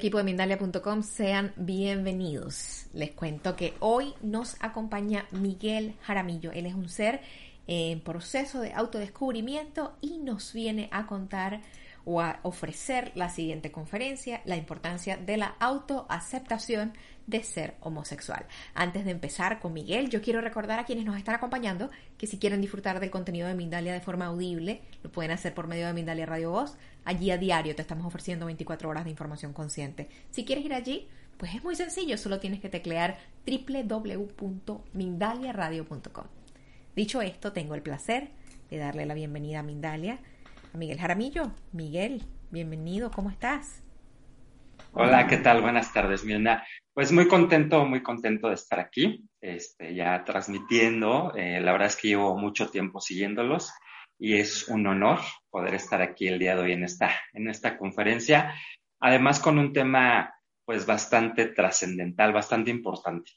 Equipo de Mindalia.com, sean bienvenidos. Les cuento que hoy nos acompaña Miguel Jaramillo. Él es un ser en proceso de autodescubrimiento y nos viene a contar o a ofrecer la siguiente conferencia, la importancia de la autoaceptación de ser homosexual. Antes de empezar con Miguel, yo quiero recordar a quienes nos están acompañando que si quieren disfrutar del contenido de Mindalia de forma audible, lo pueden hacer por medio de Mindalia Radio Voz. Allí a diario te estamos ofreciendo 24 horas de información consciente. Si quieres ir allí, pues es muy sencillo, solo tienes que teclear www.mindaliaradio.com. Dicho esto, tengo el placer de darle la bienvenida a Mindalia Miguel Jaramillo. Miguel, bienvenido, ¿cómo estás? Hola, ¿qué tal? Buenas tardes, Mirna. Pues muy contento, muy contento de estar aquí, este, ya transmitiendo. Eh, la verdad es que llevo mucho tiempo siguiéndolos y es un honor poder estar aquí el día de hoy en esta, en esta conferencia. Además, con un tema pues bastante trascendental, bastante importante.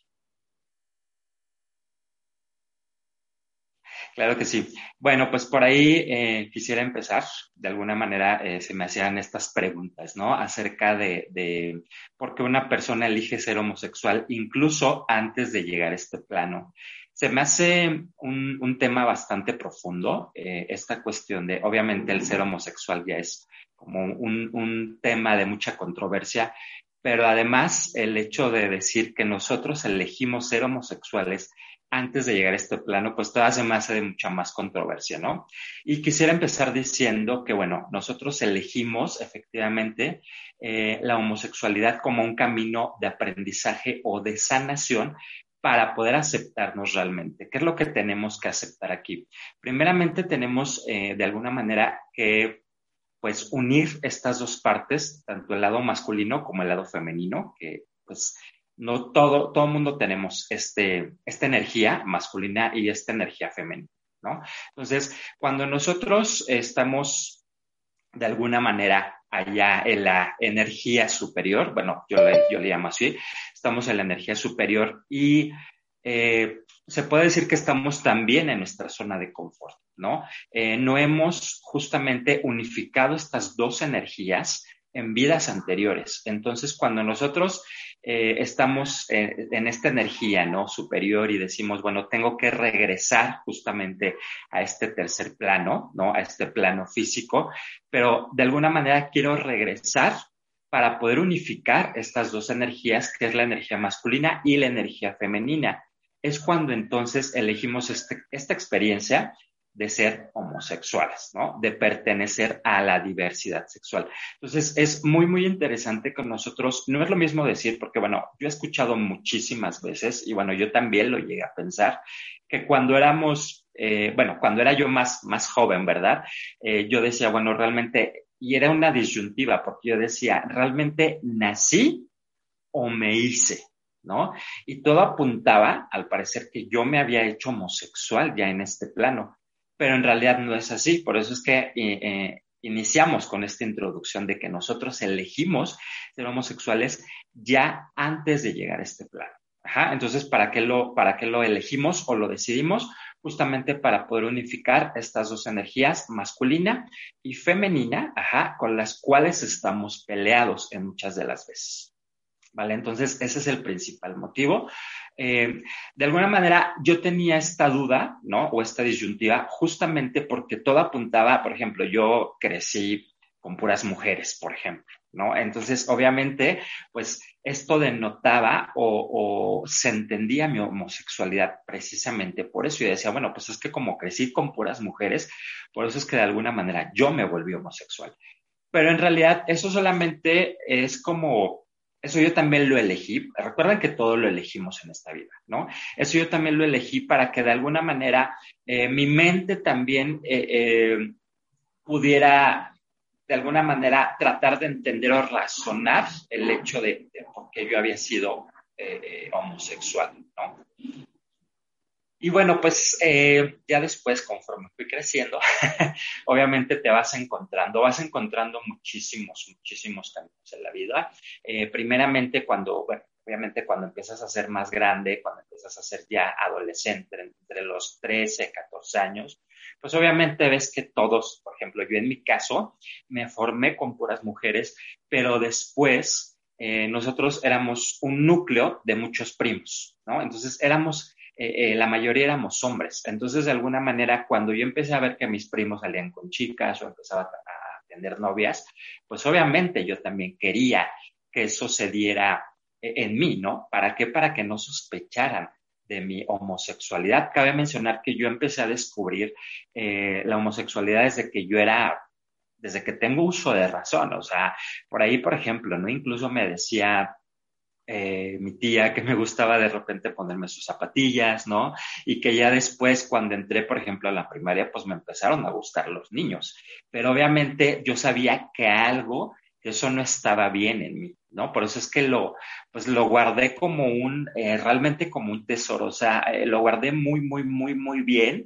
Claro que sí. Bueno, pues por ahí eh, quisiera empezar. De alguna manera eh, se me hacían estas preguntas, ¿no? Acerca de, de, por qué una persona elige ser homosexual incluso antes de llegar a este plano. Se me hace un, un tema bastante profundo eh, esta cuestión de, obviamente, el ser homosexual ya es como un, un tema de mucha controversia, pero además el hecho de decir que nosotros elegimos ser homosexuales antes de llegar a este plano, pues todavía se me hace de mucha más controversia, ¿no? Y quisiera empezar diciendo que, bueno, nosotros elegimos efectivamente eh, la homosexualidad como un camino de aprendizaje o de sanación para poder aceptarnos realmente. ¿Qué es lo que tenemos que aceptar aquí? Primeramente tenemos eh, de alguna manera que pues unir estas dos partes, tanto el lado masculino como el lado femenino, que pues no todo, todo mundo tenemos este, esta energía masculina y esta energía femenina, ¿no? Entonces, cuando nosotros estamos de alguna manera allá en la energía superior, bueno, yo le, yo le llamo así, estamos en la energía superior y eh, se puede decir que estamos también en nuestra zona de confort, ¿no? Eh, no hemos justamente unificado estas dos energías en vidas anteriores. Entonces, cuando nosotros eh, estamos en, en, esta energía ¿no? superior y decimos, bueno, tengo que regresar justamente a este tercer plano, ¿no? a este plano físico, pero de alguna manera quiero regresar para poder unificar estas dos energías, que es la energía masculina y la energía femenina. Es cuando entonces elegimos este, esta experiencia de ser homosexuales, ¿no? De pertenecer a la diversidad sexual. Entonces, es muy, muy interesante que nosotros, no es lo mismo decir, porque bueno, yo he escuchado muchísimas veces, y bueno, yo también lo llegué a pensar, que cuando éramos, eh, bueno, cuando era yo más, más joven, ¿verdad? Eh, yo decía, bueno, realmente, y era una disyuntiva, porque yo decía, ¿realmente nací o me hice? ¿no? Y todo apuntaba, al parecer, que yo me había hecho homosexual ya en este plano pero en realidad no es así. Por eso es que eh, eh, iniciamos con esta introducción de que nosotros elegimos ser homosexuales ya antes de llegar a este plano. Ajá, entonces, ¿para qué, lo, ¿para qué lo elegimos o lo decidimos? Justamente para poder unificar estas dos energías, masculina y femenina, ajá, con las cuales estamos peleados en muchas de las veces. ¿Vale? Entonces, ese es el principal motivo. Eh, de alguna manera, yo tenía esta duda, ¿no? O esta disyuntiva, justamente porque todo apuntaba, por ejemplo, yo crecí con puras mujeres, por ejemplo, ¿no? Entonces, obviamente, pues esto denotaba o, o, se entendía mi homosexualidad precisamente por eso. Y decía, bueno, pues es que como crecí con puras mujeres, por eso es que de alguna manera yo me volví homosexual. Pero en realidad eso solamente es como, eso yo también lo elegí. Recuerden que todo lo elegimos en esta vida, ¿no? Eso yo también lo elegí para que de alguna manera eh, mi mente también eh, eh, pudiera de alguna manera tratar de entender o razonar el hecho de, por qué yo había sido homosexual, ¿no? Y bueno, pues eh, ya después, conforme fui creciendo, obviamente te vas encontrando, vas encontrando muchísimos, muchísimos caminos en la vida. primeramente cuando, bueno, obviamente cuando empiezas a ser más grande, cuando empiezas a ser ya adolescente, entre los 13, 14 años, pues obviamente ves que todos, por ejemplo, yo en mi caso me formé con puras mujeres, pero después eh, nosotros éramos un núcleo de muchos primos, ¿no? Entonces éramos, eh, eh, la mayoría éramos hombres. Entonces, de alguna manera, cuando yo empecé a ver que mis primos salían con chicas o empezaba a, tener novias, pues obviamente yo también quería que eso se diera en mí, ¿no? ¿Para qué? Para que no sospecharan de mi homosexualidad. Cabe mencionar que yo empecé a descubrir eh, la homosexualidad desde que yo era, desde que tengo uso de razón. O sea, por ahí, por ejemplo, ¿no? Incluso me decía eh, mi tía que me gustaba de repente ponerme sus zapatillas, ¿no? Y que ya después, cuando entré, por ejemplo, a la primaria, pues me empezaron a gustar los niños. Pero obviamente yo sabía que algo, eso no estaba bien en mí. ¿no? Por eso es que lo, pues lo guardé como un, eh, realmente como un tesoro, o sea, eh, lo guardé muy, muy, muy, muy bien,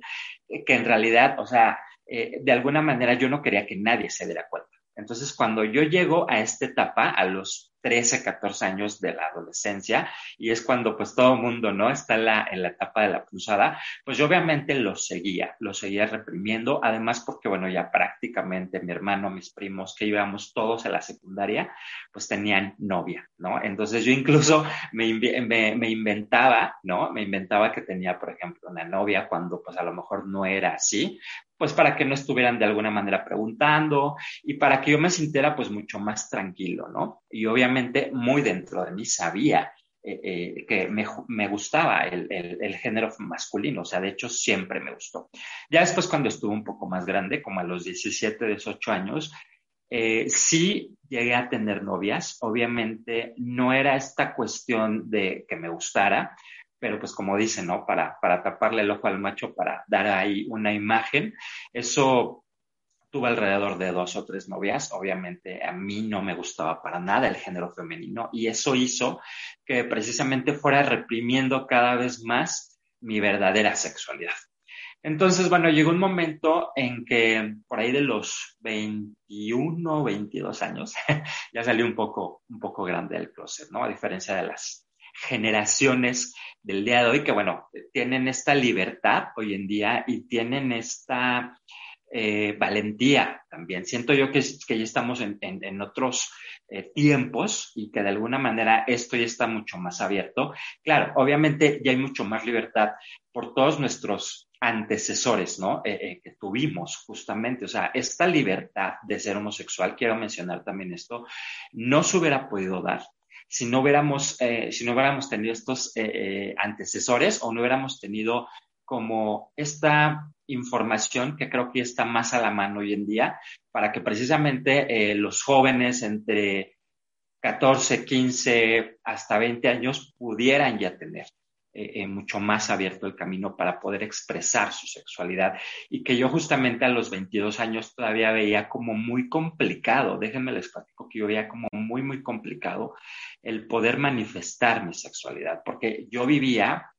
que en realidad, o sea, de alguna manera yo no quería que nadie se diera cuenta. Entonces, cuando yo llego a esta etapa, a los 13, 14 años de la adolescencia, y es cuando pues todo el mundo, ¿no? Está en la, etapa de la cruzada, pues yo obviamente lo seguía, lo seguía reprimiendo, además porque, bueno, ya prácticamente mi hermano, mis primos, que íbamos todos a la secundaria, pues tenían novia, ¿no? Entonces yo incluso me, me, me inventaba, ¿no? Me inventaba que tenía, por ejemplo, una novia cuando pues a lo mejor no era así, pues para que no estuvieran de alguna manera preguntando y para que yo me sintiera pues mucho más tranquilo, ¿no? Y obviamente muy dentro de mí sabía eh, eh, que me, gustaba el, el, género masculino, o sea, de hecho siempre me gustó. Ya después cuando estuve un poco más grande, como a los 17, 18 años, eh, sí llegué a tener novias, obviamente no era esta cuestión de que me gustara, pero pues como dicen, ¿no? Para, para taparle el ojo al macho, para dar ahí una imagen. Eso tuve alrededor de dos o tres novias. Obviamente a mí no me gustaba para nada el género femenino y eso hizo que precisamente fuera reprimiendo cada vez más mi verdadera sexualidad. Entonces, bueno, llegó un momento en que por ahí de los 21, 22 años, ya salí un poco, un poco grande del closet, ¿no? A diferencia de las generaciones del día de hoy que, bueno, tienen esta libertad hoy en día y tienen esta eh, valentía también. Siento yo que, ya estamos en, otros eh, tiempos y que de alguna manera esto ya está mucho más abierto. Claro, obviamente ya hay mucho más libertad por todos nuestros antecesores, ¿no? Eh, que tuvimos justamente. O sea, esta libertad de ser homosexual, quiero mencionar también esto, no se hubiera podido dar si no hubiéramos, si no hubiéramos tenido estos antecesores o no hubiéramos tenido como esta información que creo que está más a la mano hoy en día para que precisamente los jóvenes entre 14, 15 hasta 20 años pudieran ya tener eh, eh, mucho más abierto el camino para poder expresar su sexualidad. Y que yo justamente a los 22 años todavía veía como muy complicado, déjenme les platico que yo veía como muy, muy complicado el poder manifestar mi sexualidad, porque yo vivía,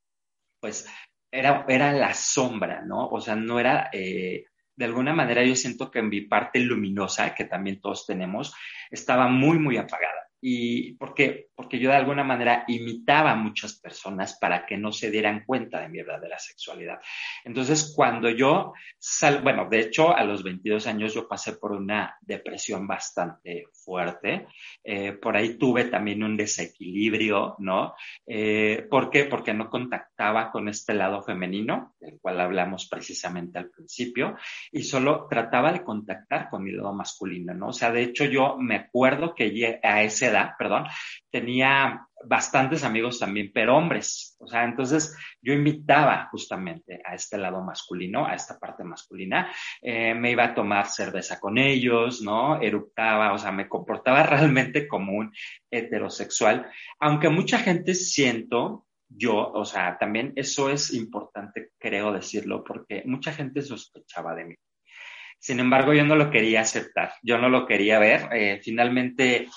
pues, era, era la sombra, ¿no? O sea, no era... Eh, de alguna manera yo siento que en mi parte luminosa, que también todos tenemos, estaba muy, muy apagada. Y porque, porque yo de alguna manera imitaba a muchas personas para que no se dieran cuenta de mi verdadera sexualidad. Entonces, cuando yo sal, bueno, de hecho, a los 22 años yo pasé por una depresión bastante fuerte. Eh, por ahí tuve también un desequilibrio, ¿no? Eh, ¿Por qué? Porque no contactaba con este lado femenino, del cual hablamos precisamente al principio, y solo trataba de contactar con mi lado masculino, ¿no? O sea, de hecho, yo me acuerdo que a ese edad, perdón, tenía bastantes amigos también, pero hombres. O sea, entonces yo invitaba justamente a este lado masculino, a esta parte masculina. Eh, me iba a tomar cerveza con ellos, ¿no? Eructaba, o sea, me comportaba realmente como un heterosexual, aunque mucha gente siento yo, o sea, también eso es importante, creo decirlo, porque mucha gente sospechaba de mí. Sin embargo, yo no lo quería aceptar, yo no lo quería ver. Eh, finalmente,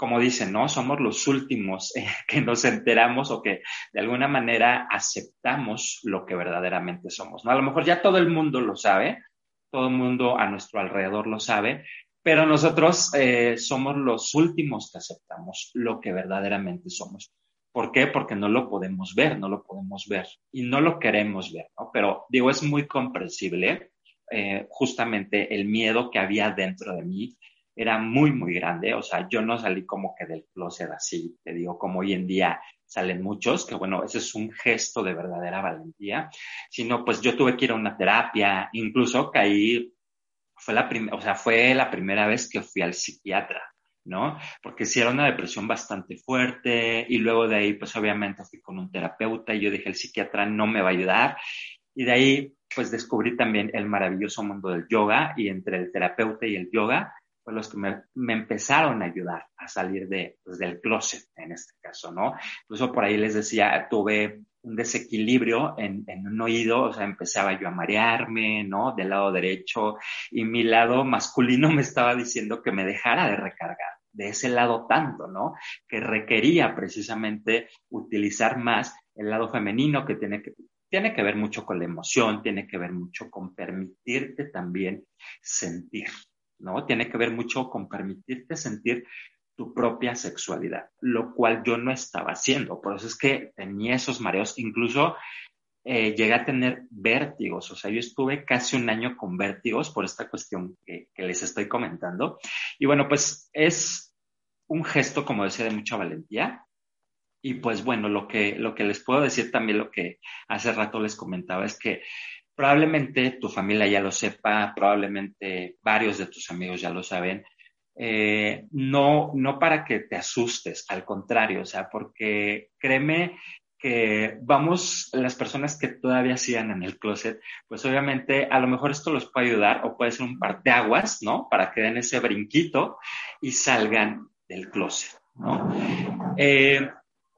como dicen, ¿no? Somos los últimos eh, que nos enteramos o que de alguna manera aceptamos lo que verdaderamente somos, ¿no? A lo mejor ya todo el mundo lo sabe, todo el mundo a nuestro alrededor lo sabe, pero nosotros eh, somos los últimos que aceptamos lo que verdaderamente somos. ¿Por qué? Porque no lo podemos ver, no lo podemos ver y no lo queremos ver, ¿no? Pero digo, es muy comprensible eh, justamente el miedo que había dentro de mí era muy, muy grande. O sea, yo no salí como que del closet así, te digo, como hoy en día salen muchos, que bueno, ese es un gesto de verdadera valentía, sino pues yo tuve que ir a una terapia, incluso caí, fue la, o sea, fue la primera vez que fui al psiquiatra. ¿no? Porque si era una depresión bastante fuerte y luego de ahí, pues obviamente fui con un terapeuta y yo dije, el psiquiatra no me va a ayudar. Y de ahí, pues descubrí también el maravilloso mundo del yoga y entre el terapeuta y el yoga, pues los que me, empezaron a ayudar a salir de, pues, del closet en este caso, ¿no? Incluso por ahí les decía, tuve un desequilibrio en, en, un oído, o sea, empezaba yo a marearme, ¿no? Del lado derecho y mi lado masculino me estaba diciendo que me dejara de recargar de ese lado tanto, ¿no? Que requería precisamente utilizar más el lado femenino que tiene que, tiene que ver mucho con la emoción, tiene que ver mucho con permitirte también sentir, ¿no? Tiene que ver mucho con permitirte sentir tu propia sexualidad, lo cual yo no estaba haciendo. Por eso es que tenía esos mareos, incluso eh, llegué a tener vértigos, o sea, yo estuve casi un año con vértigos por esta cuestión que, que les estoy comentando. Y bueno, pues es un gesto, como decía, de mucha valentía, y pues bueno, lo que, lo que les puedo decir también, lo que hace rato les comentaba, es que probablemente tu familia ya lo sepa, probablemente varios de tus amigos ya lo saben, eh, no, no para que te asustes, al contrario, o sea, porque créeme que vamos, las personas que todavía sigan en el closet, pues obviamente a lo mejor esto los puede ayudar o puede ser un par de aguas, ¿no? Para que den ese brinquito y salgan del closet, ¿no? Eh,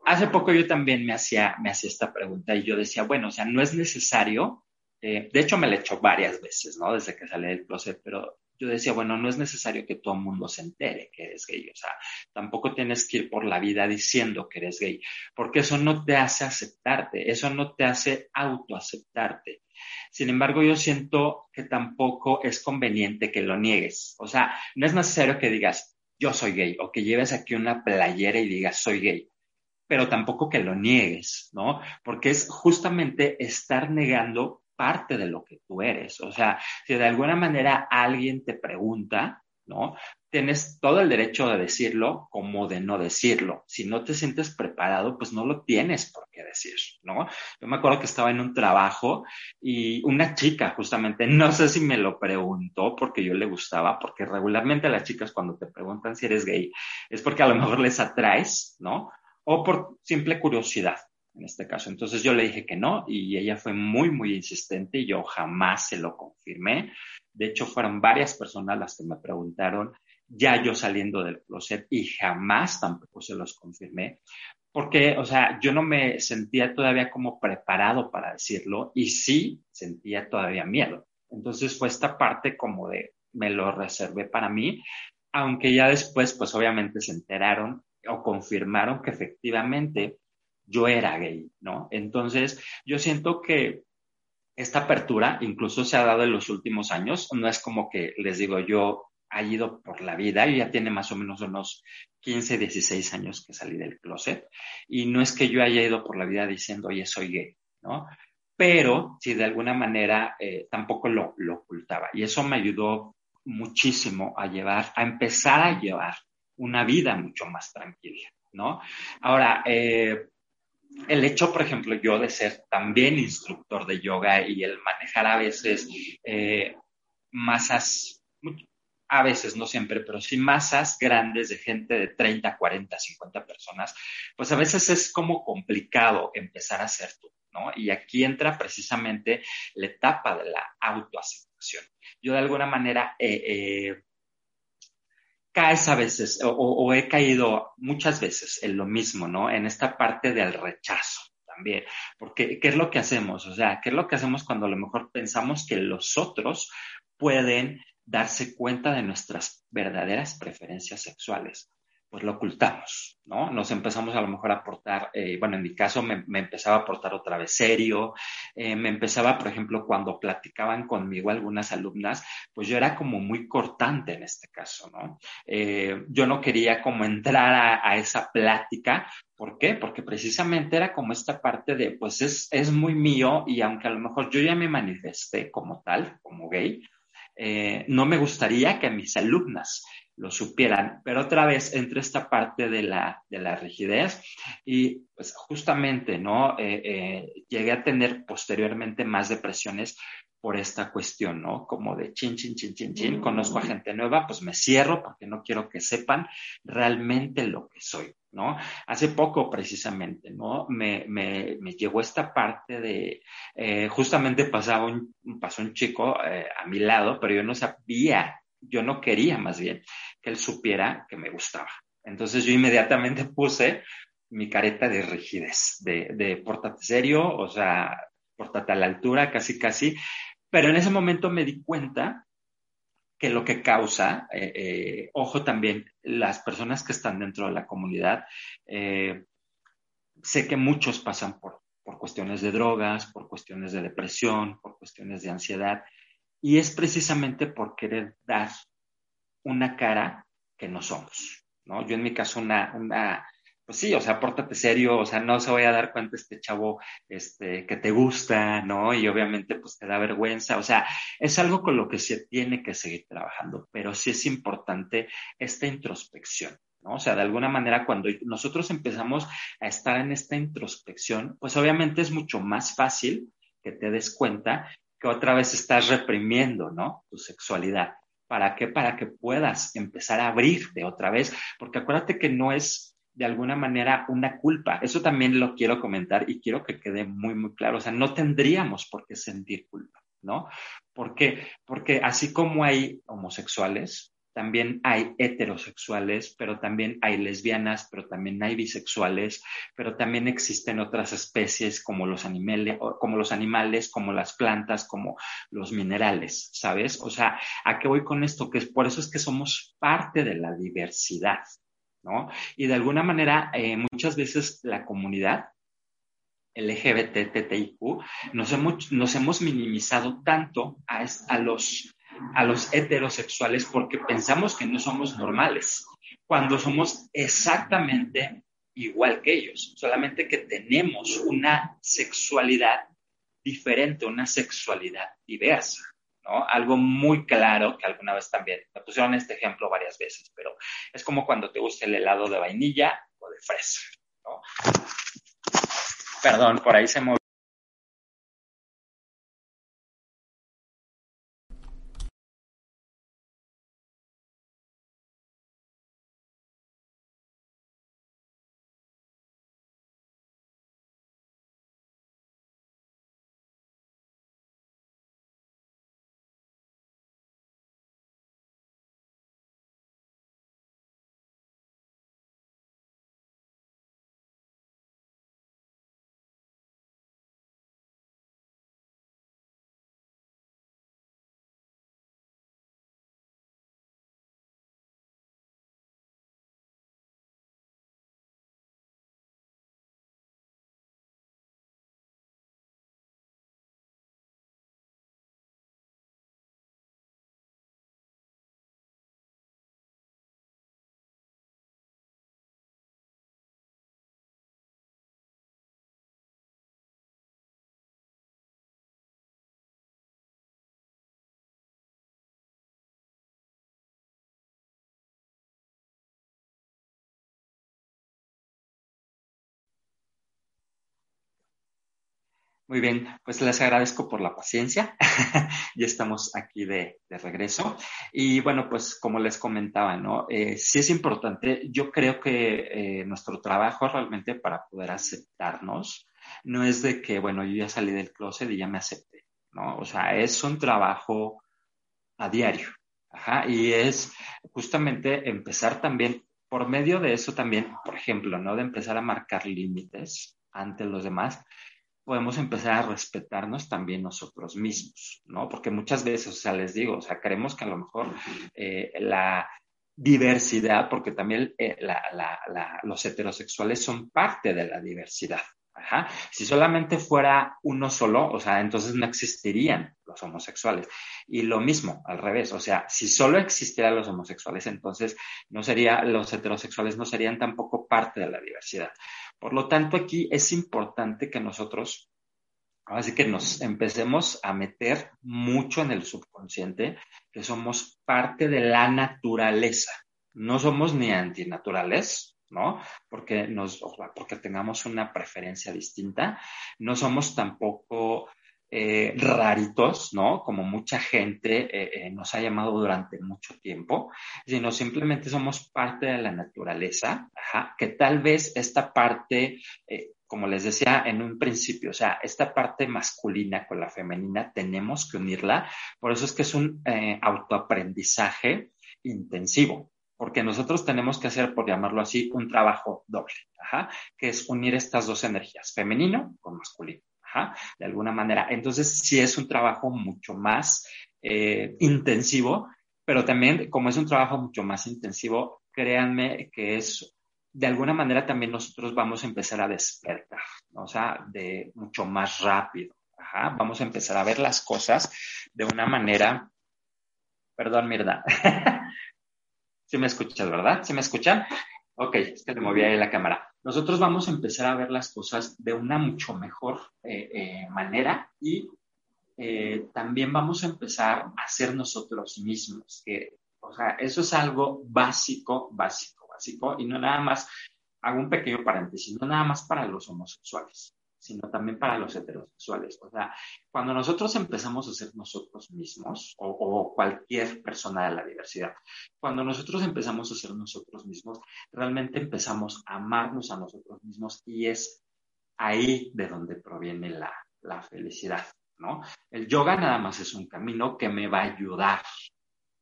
hace poco yo también me hacía, me hacía esta pregunta y yo decía, bueno, o sea, no es necesario, eh, de hecho me la he hecho varias veces, ¿no? Desde que salí del closet, pero yo decía, bueno, no es necesario que todo el mundo se entere que eres gay, o sea, tampoco tienes que ir por la vida diciendo que eres gay, porque eso no te hace aceptarte, eso no te hace autoaceptarte. Sin embargo, yo siento que tampoco es conveniente que lo niegues, o sea, no es necesario que digas, yo soy gay, o que lleves aquí una playera y digas, soy gay pero tampoco que lo niegues, ¿no? Porque es justamente estar negando parte de lo que tú eres. O sea, si de alguna manera alguien te pregunta, ¿no? Tienes todo el derecho de decirlo como de no decirlo. Si no te sientes preparado, pues no lo tienes por qué decir, ¿no? Yo me acuerdo que estaba en un trabajo y una chica justamente, no sé si me lo preguntó porque yo le gustaba, porque regularmente las chicas cuando te preguntan si eres gay es porque a lo mejor les atraes, ¿no? o por simple curiosidad en este caso. Entonces yo le dije que no y ella fue muy, muy insistente y yo jamás se lo confirmé. De hecho, fueron varias personas las que me preguntaron ya yo saliendo del closet y jamás tampoco se los confirmé. Porque, o sea, yo no me sentía todavía como preparado para decirlo y sí sentía todavía miedo. Entonces fue esta parte como de, me lo reservé para mí, aunque ya después, pues obviamente se enteraron o confirmaron que efectivamente yo era gay, ¿no? Entonces, yo siento que esta apertura incluso se ha dado en los últimos años, no es como que les digo yo ha ido por la vida, y ya tiene más o menos unos 15, 16 años que salí del closet, y no es que yo haya ido por la vida diciendo, oye, soy gay, ¿no? Pero si de alguna manera eh, tampoco lo, lo ocultaba, y eso me ayudó muchísimo a llevar, a empezar a llevar una vida mucho más tranquila, ¿no? Ahora, eh, el hecho, por ejemplo, yo de ser también instructor de yoga y el manejar a veces eh, masas, a veces, no siempre, pero sí masas grandes de gente de 30, 40, 50 personas, pues a veces es como complicado empezar a ser tú, ¿no? Y aquí entra precisamente la etapa de la autoaceptación. Yo de alguna manera... caes a veces o, he caído muchas veces en lo mismo, ¿no? En esta parte del rechazo también. Porque, ¿qué es lo que hacemos? O sea, ¿qué es lo que hacemos cuando a lo mejor pensamos que los otros pueden darse cuenta de nuestras verdaderas preferencias sexuales? Pues lo ocultamos, ¿no? Nos empezamos a lo mejor a portar, eh, bueno, en mi caso me, empezaba a portar otra vez serio, eh, me empezaba, por ejemplo, cuando platicaban conmigo algunas alumnas, pues yo era como muy cortante en este caso, ¿no? Eh, yo no quería como entrar a, esa plática, ¿por qué? Porque precisamente era como esta parte de, pues es, es muy mío y aunque a lo mejor yo ya me manifesté como tal, como gay, no me gustaría que mis alumnas lo supieran. Pero otra vez entre esta parte de la, de la rigidez y pues justamente, ¿no? Eh, eh, llegué a tener posteriormente más depresiones por esta cuestión, ¿no? Como de chin, chin, chin, chin, chin, conozco a gente nueva, pues me cierro porque no quiero que sepan realmente lo que soy, ¿no? Hace poco precisamente, ¿no? Me, me, me llegó esta parte de, eh, justamente pasaba un, pasó un chico a mi lado, pero yo no sabía yo no quería más bien que él supiera que me gustaba. Entonces yo inmediatamente puse mi careta de rigidez, de, de pórtate serio, o sea, pórtate a la altura, casi, casi. Pero en ese momento me di cuenta que lo que causa, eh, eh, ojo también, las personas que están dentro de la comunidad, eh, sé que muchos pasan por, por cuestiones de drogas, por cuestiones de depresión, por cuestiones de ansiedad, y es precisamente por querer dar una cara que no somos, ¿no? Yo en mi caso una, una pues sí, o sea, pórtate serio, o sea, no se voy a dar cuenta este chavo este, que te gusta, ¿no? Y obviamente pues te da vergüenza, o sea, es algo con lo que se tiene que seguir trabajando, pero sí es importante esta introspección, ¿no? O sea, de alguna manera cuando nosotros empezamos a estar en esta introspección, pues obviamente es mucho más fácil que te des cuenta que otra vez estás reprimiendo, ¿no? Tu sexualidad. ¿Para qué? Para que puedas empezar a abrirte otra vez, porque acuérdate que no es de alguna manera una culpa. Eso también lo quiero comentar y quiero que quede muy, muy claro. O sea, no tendríamos por qué sentir culpa, ¿no? ¿Por qué? Porque así como hay homosexuales, también hay heterosexuales, pero también hay lesbianas, pero también hay bisexuales, pero también existen otras especies como los, animales, como los animales, como las plantas, como los minerales, ¿sabes? O sea, ¿a qué voy con esto? Que es, por eso es que somos parte de la diversidad, ¿no? Y de alguna manera, eh, muchas veces la comunidad LGBT, TTIQ, nos hemos, nos hemos minimizado tanto a, a los a los heterosexuales porque pensamos que no somos normales, cuando somos exactamente igual que ellos, solamente que tenemos una sexualidad diferente, una sexualidad diversa. ¿no? Algo muy claro que alguna vez también me pusieron este ejemplo varias veces, pero es como cuando te gusta el helado de vainilla o de fresa, ¿no? Perdón, por ahí se movió. Muy bien, pues les agradezco por la paciencia. ya estamos aquí de, regreso. Y bueno, pues como les comentaba, ¿no? Eh, sí es importante, yo creo que eh, nuestro trabajo realmente para poder aceptarnos no es de que, bueno, yo ya salí del closet y ya me acepté, ¿no? O sea, es un trabajo a diario. Ajá, y es justamente empezar también, por medio de eso también, por ejemplo, ¿no? De empezar a marcar límites ante los demás podemos empezar a respetarnos también nosotros mismos, ¿no? Porque muchas veces, o sea, les digo, o sea, creemos que a lo mejor eh, la diversidad, porque también eh, los heterosexuales son parte de la diversidad. Ajá. Si solamente fuera uno solo, o sea, entonces no existirían los homosexuales. Y lo mismo, al revés, o sea, si solo existieran los homosexuales, entonces no sería, los heterosexuales no serían tampoco parte de la diversidad. Por lo tanto, aquí es importante que nosotros, así que nos empecemos a meter mucho en el subconsciente, que somos parte de la naturaleza. No somos ni antinaturales, ¿no? Porque, nos, porque tengamos una preferencia distinta. No somos tampoco eh, raritos, ¿no? Como mucha gente eh, eh, nos ha llamado durante mucho tiempo, sino simplemente somos parte de la naturaleza, que tal vez esta parte, como les decía en un principio, o sea, esta parte masculina con la femenina tenemos que unirla, por eso es que es un autoaprendizaje intensivo, porque nosotros tenemos que hacer, por llamarlo así, un trabajo doble, que es unir estas dos energías, femenino con masculino de alguna manera. Entonces, sí es un trabajo mucho más eh, intensivo, pero también como es un trabajo mucho más intensivo, créanme que es, de alguna manera también nosotros vamos a empezar a despertar, o sea, de mucho más rápido. Vamos a empezar a ver las cosas de una manera, perdón, Mirda. ¿Sí me escuchas, verdad? ¿Sí me escuchan? Ok, es que le moví ahí la cámara nosotros vamos a empezar a ver las cosas de una mucho mejor eh, eh, manera y eh, también vamos a empezar a ser nosotros mismos. O sea, eso es algo básico, básico, básico, y no nada más, hago un pequeño paréntesis, no nada más para los homosexuales sino también para los heterosexuales. O sea, cuando nosotros empezamos a ser nosotros mismos, o, cualquier persona de la diversidad, cuando nosotros empezamos a ser nosotros mismos, realmente empezamos a amarnos a nosotros mismos y es ahí de donde proviene la, la felicidad, ¿no? El yoga nada más es un camino que me va a ayudar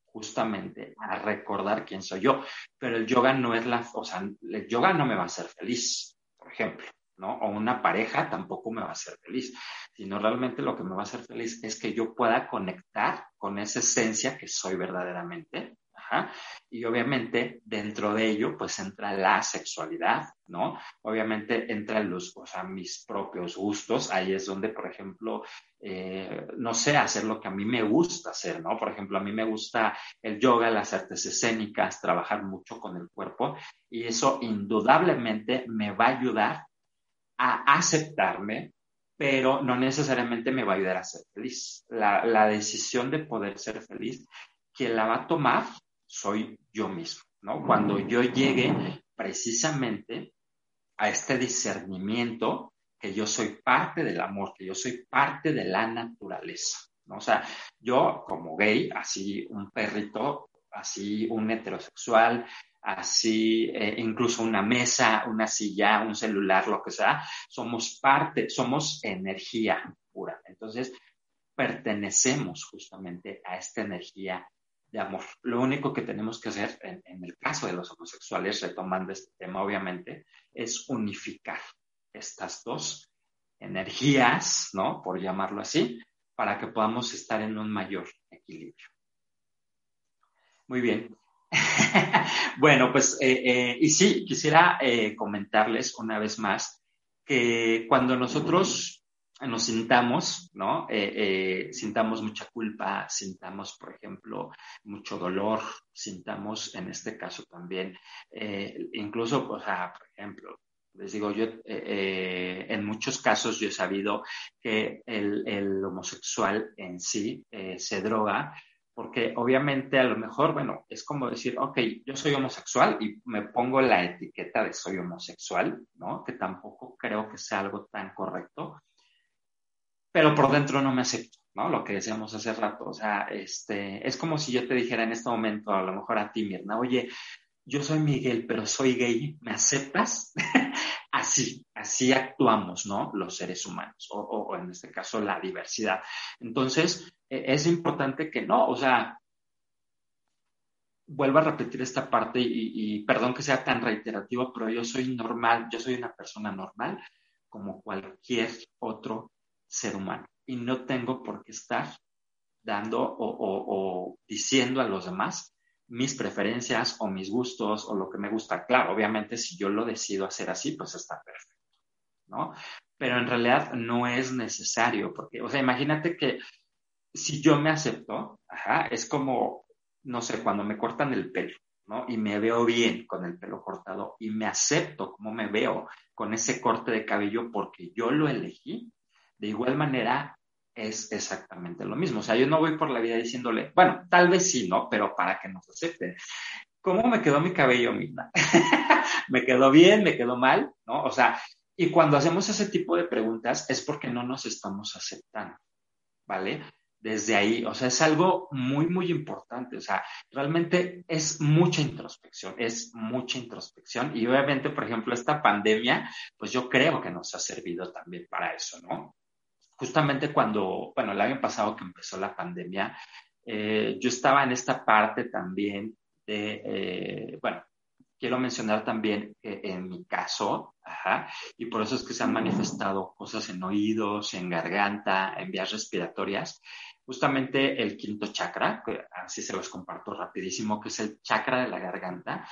justamente a recordar quién soy yo, pero el yoga no es la, o sea, el yoga no me va a hacer feliz, por ejemplo. ¿No? O una pareja tampoco me va a hacer feliz, sino realmente lo que me va a hacer feliz es que yo pueda conectar con esa esencia que soy verdaderamente. Y obviamente dentro de ello pues entra la sexualidad, ¿no? Obviamente entra los, o sea, mis propios gustos, ahí es donde, por ejemplo, eh, no sé, hacer lo que a mí me gusta hacer, ¿no? Por ejemplo, a mí me gusta el yoga, las artes escénicas, trabajar mucho con el cuerpo y eso indudablemente me va a ayudar a aceptarme, pero no necesariamente me va a ayudar a ser feliz. La, decisión de poder ser feliz, quien la va a tomar soy yo mismo, ¿no? Cuando yo llegue precisamente a este discernimiento que yo soy parte del amor, que yo soy parte de la naturaleza, ¿no? O sea, yo como gay, así un perrito, así un heterosexual, así eh, incluso una mesa, una silla, un celular, lo que sea, somos parte, somos energía pura. Entonces, pertenecemos justamente a esta energía de amor. Lo único que tenemos que hacer en, en el caso de los homosexuales, retomando este tema obviamente, es unificar estas dos energías, ¿no? Por llamarlo así, para que podamos estar en un mayor equilibrio. Muy bien. bueno, pues, eh, eh, y sí, quisiera eh, comentarles una vez más que cuando nosotros nos sintamos, ¿no? sintamos mucha culpa, sintamos, por ejemplo, mucho dolor, sintamos en este caso también, incluso, o sea, por ejemplo, les digo, yo en muchos casos yo he sabido que el, el homosexual en sí se droga porque obviamente a lo mejor, bueno, es como decir, ok, yo soy homosexual y me pongo la etiqueta de soy homosexual, ¿no? Que tampoco creo que sea algo tan correcto. pero por dentro no me acepto, ¿no? Lo que decíamos hace rato, o sea, este, es como si yo te dijera en este momento, a lo mejor a ti, Mirna, oye, yo soy Miguel, pero soy gay, ¿me aceptas? así, así actuamos, ¿no? Los seres humanos, o, en este caso la diversidad. Entonces, es importante que no, o sea, vuelvo a repetir esta parte y, perdón que sea tan reiterativo, pero yo soy normal, yo soy una persona normal como cualquier otro ser humano y no tengo por qué estar dando o diciendo a los demás mis preferencias o mis gustos o lo que me gusta. Claro, obviamente si yo lo decido hacer así, pues está perfecto, ¿no? Pero en realidad no es necesario, porque, o sea, imagínate que si yo me acepto, ajá, es como, no sé, cuando me cortan el pelo, ¿no? Y me veo bien con el pelo cortado y me acepto como me veo con ese corte de cabello porque yo lo elegí. De igual manera, es exactamente lo mismo. O sea, yo no voy por la vida diciéndole, bueno, tal vez sí, ¿no? Pero para que nos acepten. ¿Cómo me quedó mi cabello, misma? ¿Me quedó bien? ¿Me quedó mal? ¿No? O sea, y cuando hacemos ese tipo de preguntas es porque no nos estamos aceptando, ¿vale? Desde ahí, o sea, es algo muy, muy importante. O sea, realmente es mucha introspección, es mucha introspección. Y obviamente, por ejemplo, esta pandemia, pues yo creo que nos ha servido también para eso, ¿no? justamente cuando, bueno, el año pasado que empezó la pandemia, eh, yo estaba en esta parte también de, eh, bueno, quiero mencionar también que en mi caso, ajá, y por eso es que se han manifestado cosas en oídos, en garganta, en vías respiratorias, justamente el quinto chakra, que así se los comparto rapidísimo, que es el chakra de la garganta,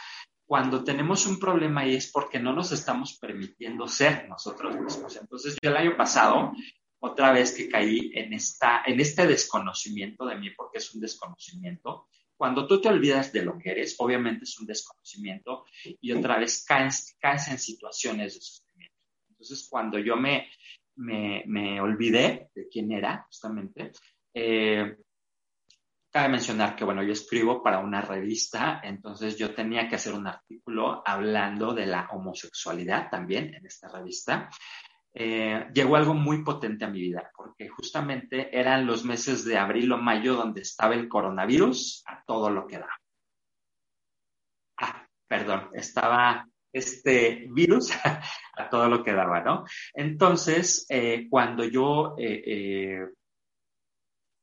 cuando tenemos un problema ahí es porque no nos estamos permitiendo ser nosotros mismos. Entonces, yo el año pasado otra vez que caí en, esta, en este desconocimiento de mí, porque es un desconocimiento. Cuando tú te olvidas de lo que eres, obviamente es un desconocimiento y otra vez caes, en situaciones de sufrimiento. Entonces, cuando yo me, me, olvidé de quién era, justamente, eh, cabe mencionar que, bueno, yo escribo para una revista, entonces yo tenía que hacer un artículo hablando de la homosexualidad también en esta revista. Eh, llegó algo muy potente a mi vida, porque justamente eran los meses de abril o mayo donde estaba el coronavirus a todo lo que da. Ah, perdón, estaba este virus a todo lo que daba, ¿no? Entonces, eh, cuando yo eh,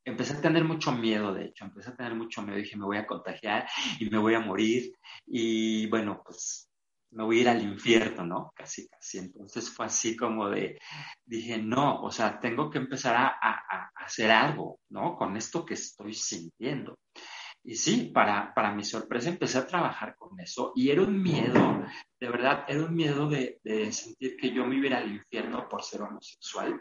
empecé a tener mucho miedo, de hecho, empecé a tener mucho miedo, dije, me voy a contagiar y me voy a morir. Y bueno, pues me voy a ir al infierno, ¿no? Casi, casi. Entonces fue así como de, dije, no, o sea, tengo que empezar a, hacer algo, ¿no? Con esto que estoy sintiendo. Y sí, para, para mi sorpresa empecé a trabajar con eso y era un miedo, de verdad, era un miedo de, de sentir que yo me iba al infierno por ser homosexual,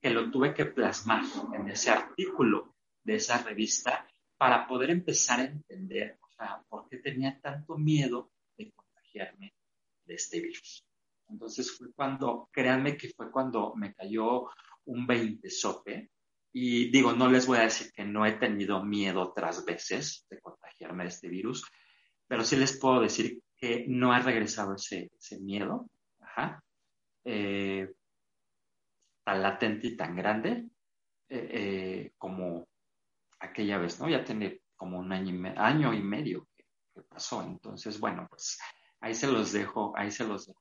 que lo tuve que plasmar en ese artículo de esa revista para poder empezar a entender, o sea, por qué tenía tanto miedo de contagiarme de este virus. Entonces fue cuando, créanme que fue cuando me cayó un 20 sope. Y digo, no les voy a decir que no he tenido miedo otras veces de contagiarme de este virus, pero sí les puedo decir que no ha regresado ese, ese miedo, ajá, eh, tan latente y tan grande eh, eh, como aquella vez, ¿no? Ya tiene como un año y, año y medio que, que pasó. Entonces, bueno, pues ahí se los dejo, ahí se los dejo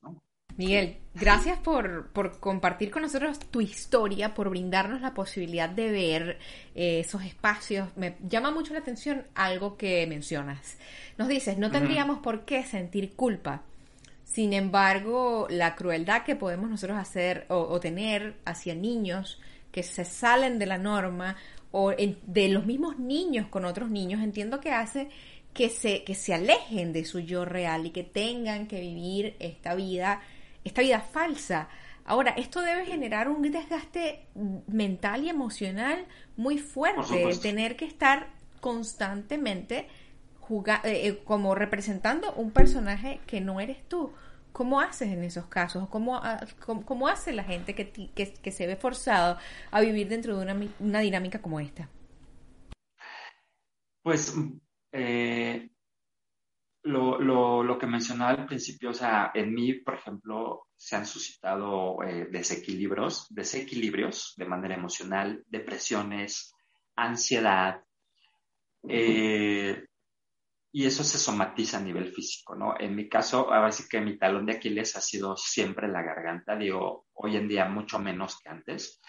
¿no? Miguel, gracias por, compartir con nosotros tu historia, por brindarnos la posibilidad de ver eh, esos espacios. Me llama mucho la atención algo que mencionas. Nos dices, no tendríamos por qué sentir culpa. Sin embargo, la crueldad que podemos nosotros hacer o, tener hacia niños que se salen de la norma o de los mismos niños con otros niños, entiendo que hace que se, que se alejen de su yo real y que tengan que vivir esta vida, esta vida falsa. Ahora, esto debe generar un desgaste mental y emocional muy fuerte, tener que estar constantemente eh, eh, como representando un personaje que no eres tú. ¿Cómo haces en esos casos? ¿Cómo, ah, cómo, hace la gente que, que, se ve forzado a vivir dentro de una, una dinámica como esta? Pues eh, lo, lo, que mencionaba al principio, o sea, en mí, por ejemplo, se han suscitado eh, desequilibrios, desequilibrios de manera emocional, depresiones, ansiedad, eh, y eso se somatiza a nivel físico, ¿no? En mi caso, ahora sí que mi talón de Aquiles ha sido siempre la garganta, digo, hoy en día mucho menos que antes,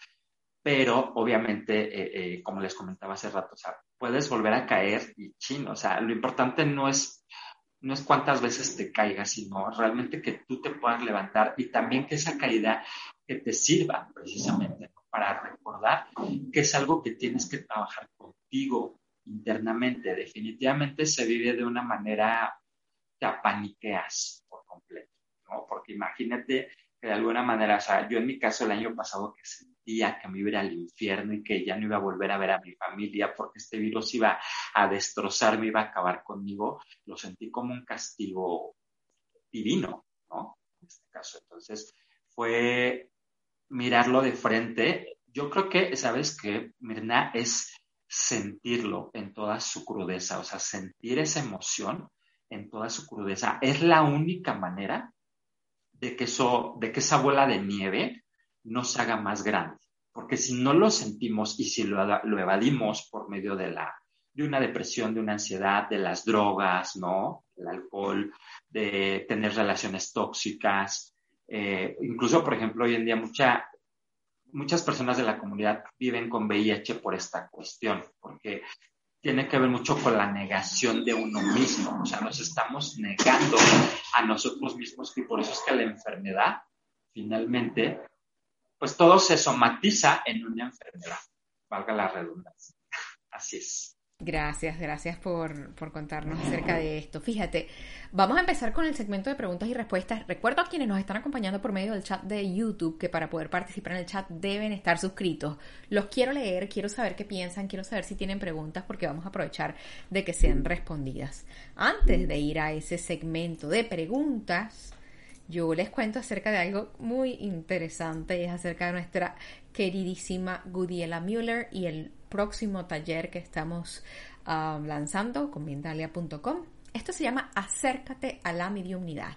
pero obviamente, eh, como les comentaba hace rato, o sea, puedes volver a caer y chino, o sea, lo importante no es, no es cuántas veces te caigas, sino realmente que tú te puedas levantar y también que esa caída que te sirva precisamente para recordar que es algo que tienes que trabajar contigo internamente. Definitivamente se vive de una manera que apaniqueas por completo, ¿no? Porque imagínate que de alguna manera, o sea, yo en mi caso el año pasado que sentía que me iba al infierno y que ya no iba a volver a ver a mi familia porque este virus iba a destrozarme, iba a acabar conmigo, lo sentí como un castigo divino, ¿no? En este caso. Entonces, fue mirarlo de frente. Yo creo que, ¿sabes qué, Mirna? Es sentirlo en toda su crudeza, o sea, sentir esa emoción en toda su crudeza. Es la única manera de que, eso, de que esa bola de nieve no se haga más grande. Porque si no lo sentimos y si lo, lo evadimos por medio de, la, de una depresión, de una ansiedad, de las drogas, ¿no? El alcohol, de tener relaciones tóxicas. Eh, incluso, por ejemplo, hoy en día mucha, muchas personas de la comunidad viven con VIH por esta cuestión, porque tiene que ver mucho con la negación de uno mismo, o sea, nos estamos negando a nosotros mismos y por eso es que la enfermedad, finalmente, pues todo se somatiza en una enfermedad, valga la redundancia. Así es. Gracias, gracias por, por, contarnos acerca de esto. Fíjate, vamos a empezar con el segmento de preguntas y respuestas. Recuerdo a quienes nos están acompañando por medio del chat de YouTube que para poder participar en el chat deben estar suscritos. Los quiero leer, quiero saber qué piensan, quiero saber si tienen preguntas porque vamos a aprovechar de que sean respondidas. Antes de ir a ese segmento de preguntas, yo les cuento acerca de algo muy interesante y es acerca de nuestra queridísima Gudiela Müller y el próximo taller que estamos ah, lanzando con Mindalia.com. Esto se llama Acércate a la mediunidad.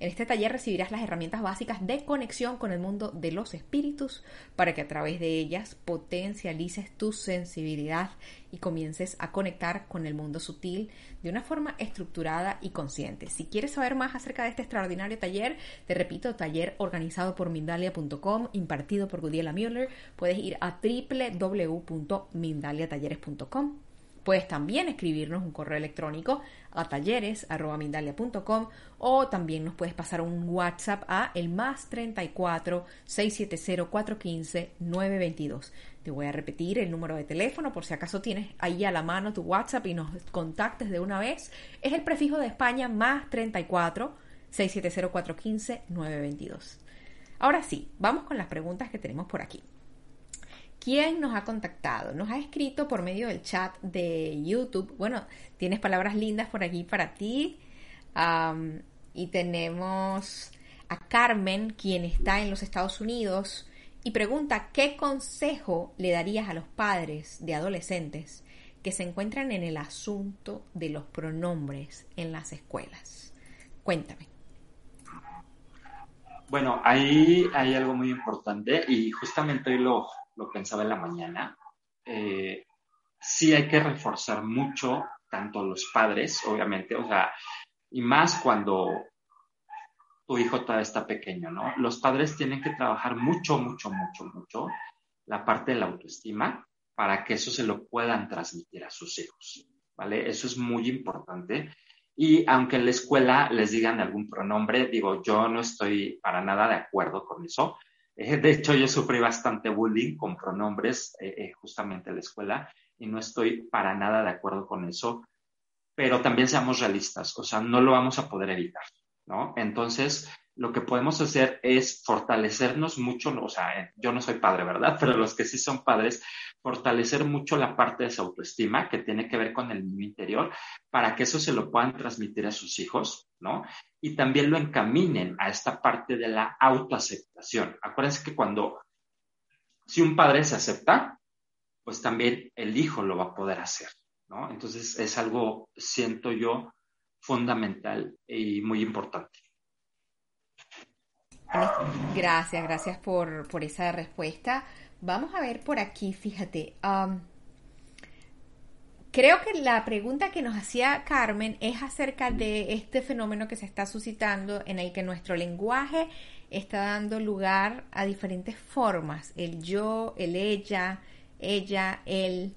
En este taller recibirás las herramientas básicas de conexión con el mundo de los espíritus para que a través de ellas potencialices tu sensibilidad y comiences a conectar con el mundo sutil de una forma estructurada y consciente. Si quieres saber más acerca de este extraordinario taller, te repito, taller organizado por Mindalia.com, impartido por Gudiela Müller, puedes ir a www.mindaliatalleres.com Puedes también escribirnos un correo electrónico a talleres.mindalia.com o también nos puedes pasar un WhatsApp a el más 34 670 415 922. Te voy a repetir el número de teléfono por si acaso tienes ahí a la mano tu WhatsApp y nos contactes de una vez. Es el prefijo de España más 34 670 415 922. Ahora sí, vamos con las preguntas que tenemos por aquí. ¿Quién nos ha contactado? Nos ha escrito por medio del chat de YouTube. Bueno, tienes palabras lindas por aquí para ti. y tenemos a Carmen, quien está en los Estados Unidos, y pregunta, ¿qué consejo le darías a los padres de adolescentes que se encuentran en el asunto de los pronombres en las escuelas? Cuéntame. Bueno, ahí hay algo muy importante y justamente lo, lo pensaba en la mañana, eh, sí hay que reforzar mucho, tanto los padres, obviamente, o sea, y más cuando tu hijo todavía está pequeño, ¿no? Los padres tienen que trabajar mucho, mucho, mucho, mucho la parte de la autoestima para que eso se lo puedan transmitir a sus hijos, ¿vale? Eso es muy importante. Y aunque en la escuela les digan algún pronombre, digo, yo no estoy para nada de acuerdo con eso. Eh, de hecho, yo sufrí bastante bullying con pronombres eh, eh, justamente en la escuela y no estoy para nada de acuerdo con eso, pero también seamos realistas, o sea, no lo vamos a poder evitar, ¿no? Entonces, lo que podemos hacer es fortalecernos mucho, o sea, yo no soy padre, ¿verdad? Pero los que sí son padres, fortalecer mucho la parte de su autoestima que tiene que ver con el niño interior para que eso se lo puedan transmitir a sus hijos, ¿no? Y también lo encaminen a esta parte de la autoaceptación. Acuérdense que cuando, si un padre se acepta, pues también el hijo lo va a poder hacer, ¿no? Entonces es algo, siento yo, fundamental y muy importante. Gracias, gracias por, por esa respuesta. Vamos a ver por aquí, fíjate. Um, creo que la pregunta que nos hacía Carmen es acerca de este fenómeno que se está suscitando en el que nuestro lenguaje está dando lugar a diferentes formas. El yo, el ella, ella, él.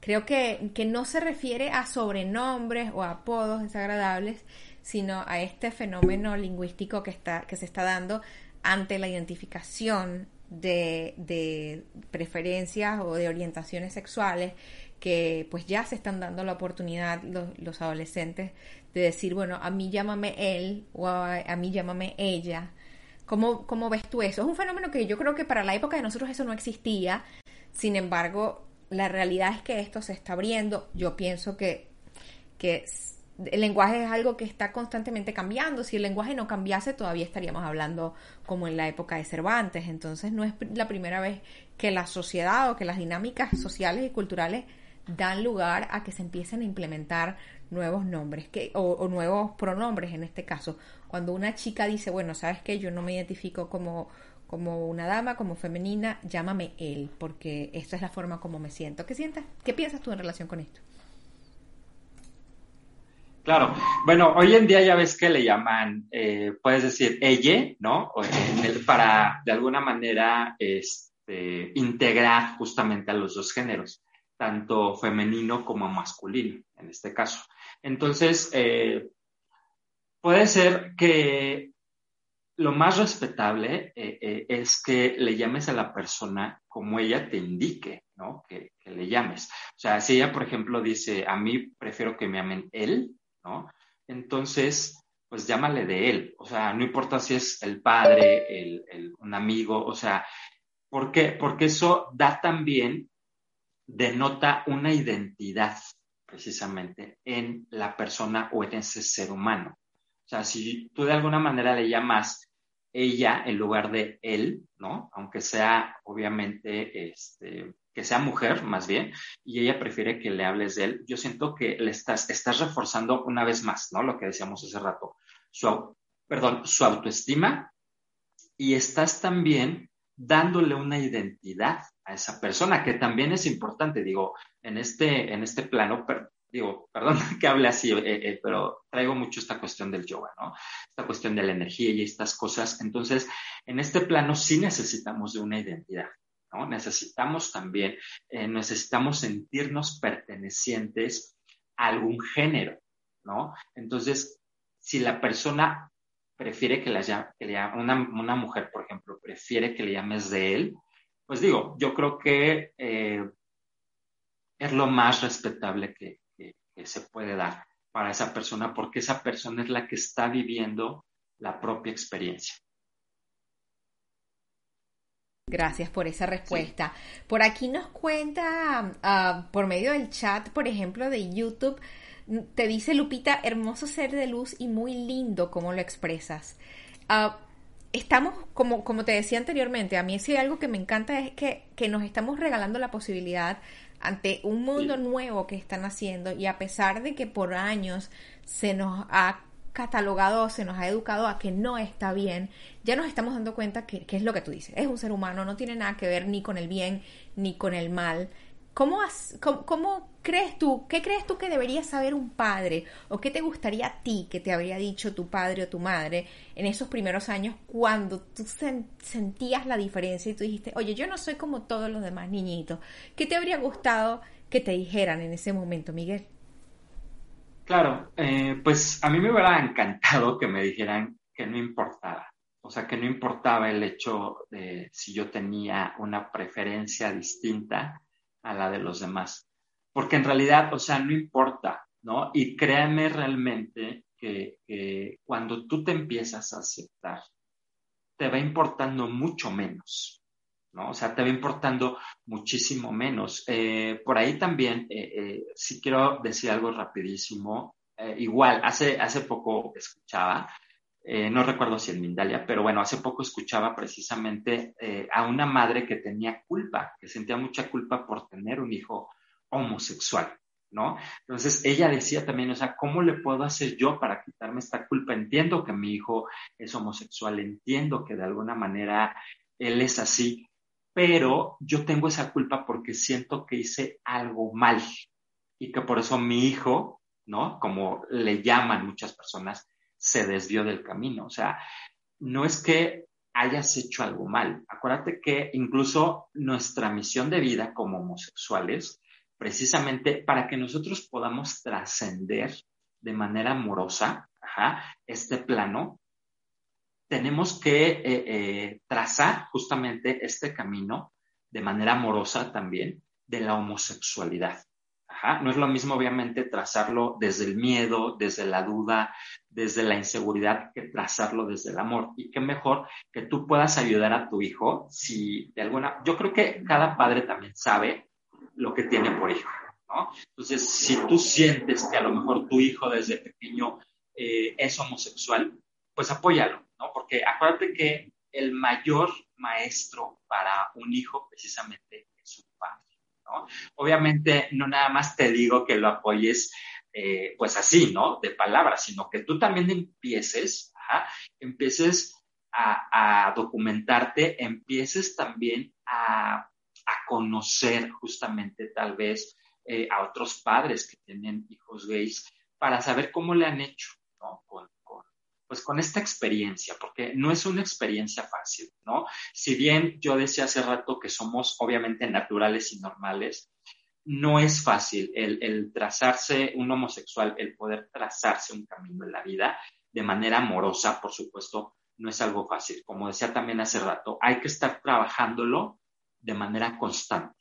Creo que, que no se refiere a sobrenombres o apodos desagradables, sino a este fenómeno lingüístico que, está, que se está dando ante la identificación de, preferencias o de orientaciones sexuales que pues ya se están dando la oportunidad los, adolescentes de decir, bueno, a mí llámame él o a, mí llámame ella. ¿Cómo, ¿Cómo, ves tú eso? Es un fenómeno que yo creo que para la época de nosotros eso no existía. Sin embargo, la realidad es que esto se está abriendo. Yo pienso que, que el lenguaje es algo que está constantemente cambiando. Si el lenguaje no cambiase, todavía estaríamos hablando como en la época de Cervantes. Entonces no es la primera vez que la sociedad o que las dinámicas sociales y culturales dan lugar a que se empiecen a implementar nuevos nombres o, nuevos pronombres en este caso. Cuando una chica dice, bueno, sabes que yo no me identifico como, como una dama, como femenina, llámame él, porque esta es la forma como me siento. ¿Qué sientas? ¿Qué piensas tú en relación con esto? Claro, bueno, hoy en día ya ves que le llaman, eh, puedes decir ella, ¿no? para de alguna manera este, integrar justamente a los dos géneros, tanto femenino como masculino, en este caso. Entonces, eh, puede ser que lo más respetable eh, es que le llames a la persona como ella te indique, ¿no? Que, que, le llames. O sea, si ella, por ejemplo, dice, a mí prefiero que me llamen él, Entonces, pues llámale de él, o sea, no importa si es el padre, el, un amigo, o sea, ¿por qué? Porque eso da también, denota una identidad precisamente en la persona o en ese ser humano. O sea, si tú de alguna manera le llamas ella en lugar de él, ¿no? Aunque sea obviamente este, que sea mujer más bien, y ella prefiere que le hables de él, yo siento que le estás, estás reforzando una vez más, ¿no? Lo que decíamos hace rato, su, perdón, su autoestima, y estás también dándole una identidad a esa persona, que también es importante, digo, en este, en este plano, digo, perdón que hable así, eh, eh, pero traigo mucho esta cuestión del yoga, ¿no? Esta cuestión de la energía y estas cosas. Entonces, en este plano sí necesitamos de una identidad. Necesitamos también, eh, necesitamos sentirnos pertenecientes a algún género, ¿no? Entonces, si la persona prefiere que, la, que le una, una, mujer, por ejemplo, prefiere que le llames de él, pues digo, yo creo que eh, es lo más respetable que se puede dar para esa persona, porque esa persona es la que está viviendo la propia experiencia. Gracias por esa respuesta. Por aquí nos cuenta, ah, por medio del chat, por ejemplo, de YouTube, te dice Lupita, hermoso ser de luz y muy lindo como lo expresas. Ah, estamos, como, como te decía anteriormente, a mí sí algo que me encanta es que, que nos estamos regalando la posibilidad ante un mundo nuevo que están haciendo y a pesar de que por años se nos ha catalogado, se nos ha educado a que no está bien, ya nos estamos dando cuenta que, es lo que tú dices, es un ser humano, no tiene nada que ver ni con el bien ni con el mal. ¿Cómo, cómo, crees tú, qué crees tú que debería saber un padre o qué te gustaría a ti que te habría dicho tu padre o tu madre en esos primeros años cuando tú sentías la diferencia y tú dijiste, oye, yo no soy como todos los demás niñitos? ¿Qué te habría gustado que te dijeran en ese momento, Miguel? Claro, eh, pues a mí me hubiera encantado que me dijeran que no importaba, o sea, que no importaba el hecho de si yo tenía una preferencia distinta a la de los demás, porque en realidad, o sea, no importa, ¿no? Y créanme realmente que, que cuando tú te empiezas a aceptar, te va importando mucho menos, ¿no? O sea, te va importando muchísimo menos. Eh, por ahí también, eh, eh, si quiero decir algo rapidísimo, igual, hace, hace poco escuchaba, no recuerdo si en Mindalia, pero bueno, hace poco escuchaba precisamente a una madre que tenía culpa, que sentía mucha culpa por tener un hijo homosexual, ¿no? Entonces ella decía también, o sea, ¿cómo le puedo hacer yo para quitarme esta culpa? Entiendo que mi hijo es homosexual, entiendo que de alguna manera él es así, pero yo tengo esa culpa porque siento que hice algo mal y que por eso mi hijo, ¿no? Como le llaman muchas personas, se desvió del camino. O sea, no es que hayas hecho algo mal. Acuérdate que incluso nuestra misión de vida como homosexuales, precisamente para que nosotros podamos trascender de manera amorosa este plano, tenemos que eh, eh, trazar justamente este camino de manera amorosa también de la homosexualidad. No es lo mismo, obviamente, trazarlo desde el miedo, desde la duda, desde la inseguridad, que trazarlo desde el amor. Y qué mejor que tú puedas ayudar a tu hijo si de alguna. Yo creo que cada padre también sabe lo que tiene por hijo, ¿no? Entonces, si tú sientes que a lo mejor tu hijo desde pequeño eh, es homosexual, pues apóyalo, ¿no? Porque acuérdate que el mayor maestro para un hijo precisamente es su padre. Obviamente, no nada más te digo que lo apoyes eh, pues así, ¿no? De palabras, sino que tú también empieces, empieces a, documentarte, empieces también a, conocer justamente tal vez eh, a otros padres que tienen hijos gays para saber cómo le han hecho, ¿no? Pues con esta experiencia, porque no es una experiencia fácil, ¿no? Si bien yo decía hace rato que somos obviamente naturales y normales, no es fácil el, trazarse un homosexual, el poder trazarse un camino en la vida de manera amorosa, por supuesto, no es algo fácil. Como decía también hace rato, hay que estar trabajándolo de manera constante.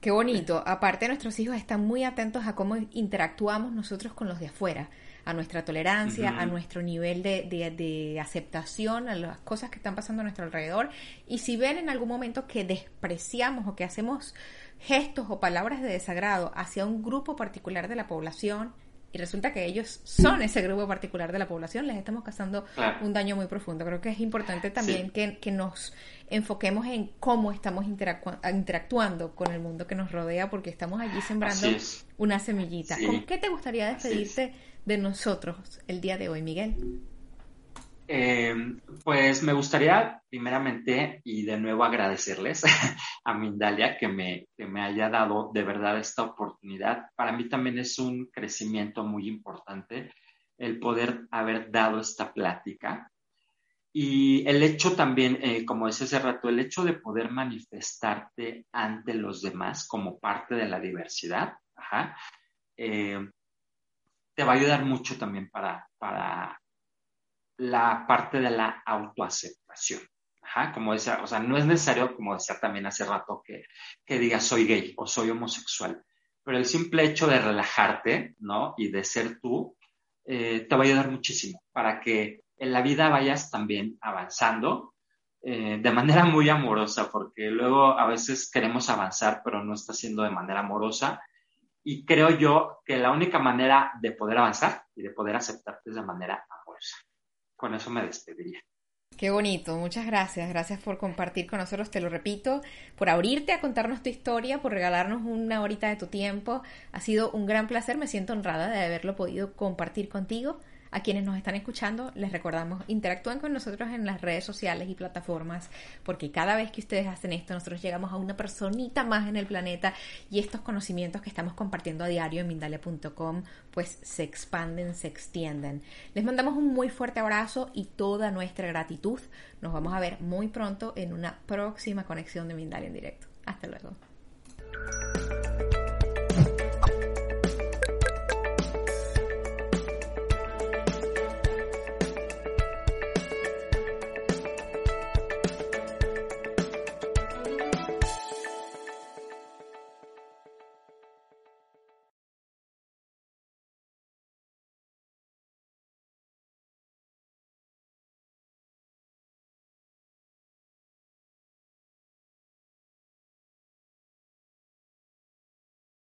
Qué bonito. Aparte, nuestros hijos están muy atentos a cómo interactuamos nosotros con los de afuera a nuestra tolerancia, a nuestro nivel de, de, aceptación, a las cosas que están pasando a nuestro alrededor. Y si ven en algún momento que despreciamos o que hacemos gestos o palabras de desagrado hacia un grupo particular de la población, y resulta que ellos son ese grupo particular de la población, les estamos causando un daño muy profundo. Creo que es importante también que, que, nos enfoquemos en cómo estamos interactuando con el mundo que nos rodea, porque estamos allí sembrando una semillita. ¿Con qué te gustaría despedirte de nosotros el día de hoy, Miguel? Eh, pues me gustaría primeramente y de nuevo agradecerles a Mindalia que me, que me haya dado de verdad esta oportunidad. Para mí también es un crecimiento muy importante el poder haber dado esta plática. Y el hecho también, eh, como decía hace rato, el hecho de poder manifestarte ante los demás como parte de la diversidad, ajá, eh, te va a ayudar mucho también para, para la parte de la autoaceptación. Ajá, como decía, o sea, no es necesario, como decía también hace rato, que, que digas soy gay o soy homosexual, pero el simple hecho de relajarte, ¿no? Y de ser tú, eh, te va a ayudar muchísimo para que en la vida vayas también avanzando eh, de manera muy amorosa, porque luego a veces queremos avanzar, pero no está siendo de manera amorosa y creo yo que la única manera de poder avanzar y de poder aceptarte es de manera amorosa. Con eso me despediría. Qué bonito, muchas gracias. Gracias por compartir con nosotros, te lo repito, por abrirte a contarnos tu historia, por regalarnos una horita de tu tiempo. Ha sido un gran placer, me siento honrada de haberlo podido compartir contigo. A quienes nos están escuchando, les recordamos, interactúen con nosotros en las redes sociales y plataformas, porque cada vez que ustedes hacen esto, nosotros llegamos a una personita más en el planeta y estos conocimientos que estamos compartiendo a diario en Mindalia.com, pues se expanden, se extienden. Les mandamos un muy fuerte abrazo y toda nuestra gratitud. Nos vamos a ver muy pronto en una próxima conexión de Mindalia en directo. Hasta luego.